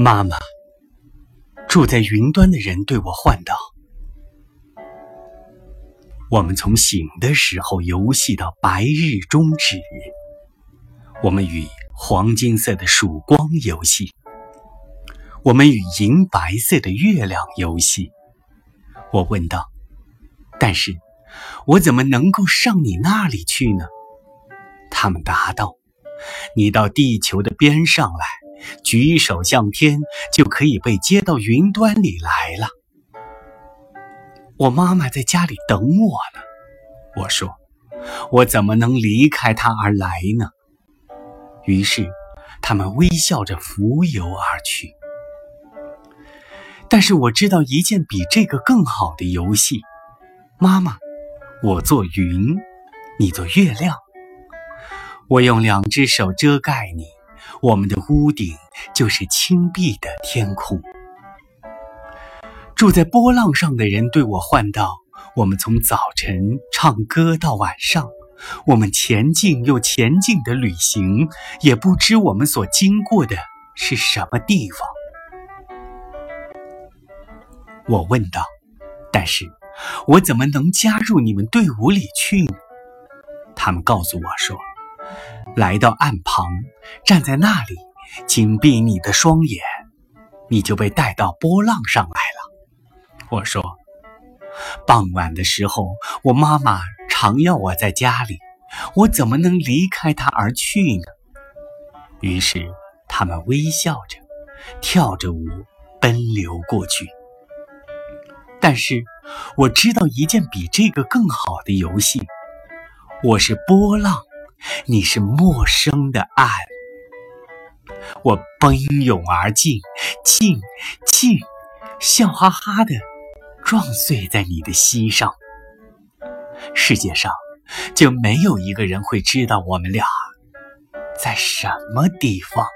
妈妈，住在云端的人对我唤道：“我们从醒的时候游戏到白日终止，我们与黄金色的曙光游戏，我们与银白色的月亮游戏。”我问道：“但是，我怎么能够上你那里去呢？”他们答道：“你到地球的边上来。”举手向天，就可以被接到云端里来了。我妈妈在家里等我呢。我说：“我怎么能离开她而来呢？”于是，他们微笑着浮游而去。但是我知道一件比这个更好的游戏。妈妈，我做云，你做月亮。我用两只手遮盖你。我们的屋顶就是青碧的天空。住在波浪上的人对我唤道：“我们从早晨唱歌到晚上，我们前进又前进的旅行，也不知我们所经过的是什么地方。”我问道：“但是，我怎么能加入你们队伍里去呢？”他们告诉我说。来到岸旁，站在那里，紧闭你的双眼，你就被带到波浪上来了。我说，傍晚的时候，我妈妈常要我在家里，我怎么能离开她而去呢？于是，他们微笑着，跳着舞，奔流过去。但是，我知道一件比这个更好的游戏，我是波浪。你是陌生的岸，我奔涌而进，进进，笑哈哈的撞碎在你的膝上。世界上就没有一个人会知道我们俩在什么地方。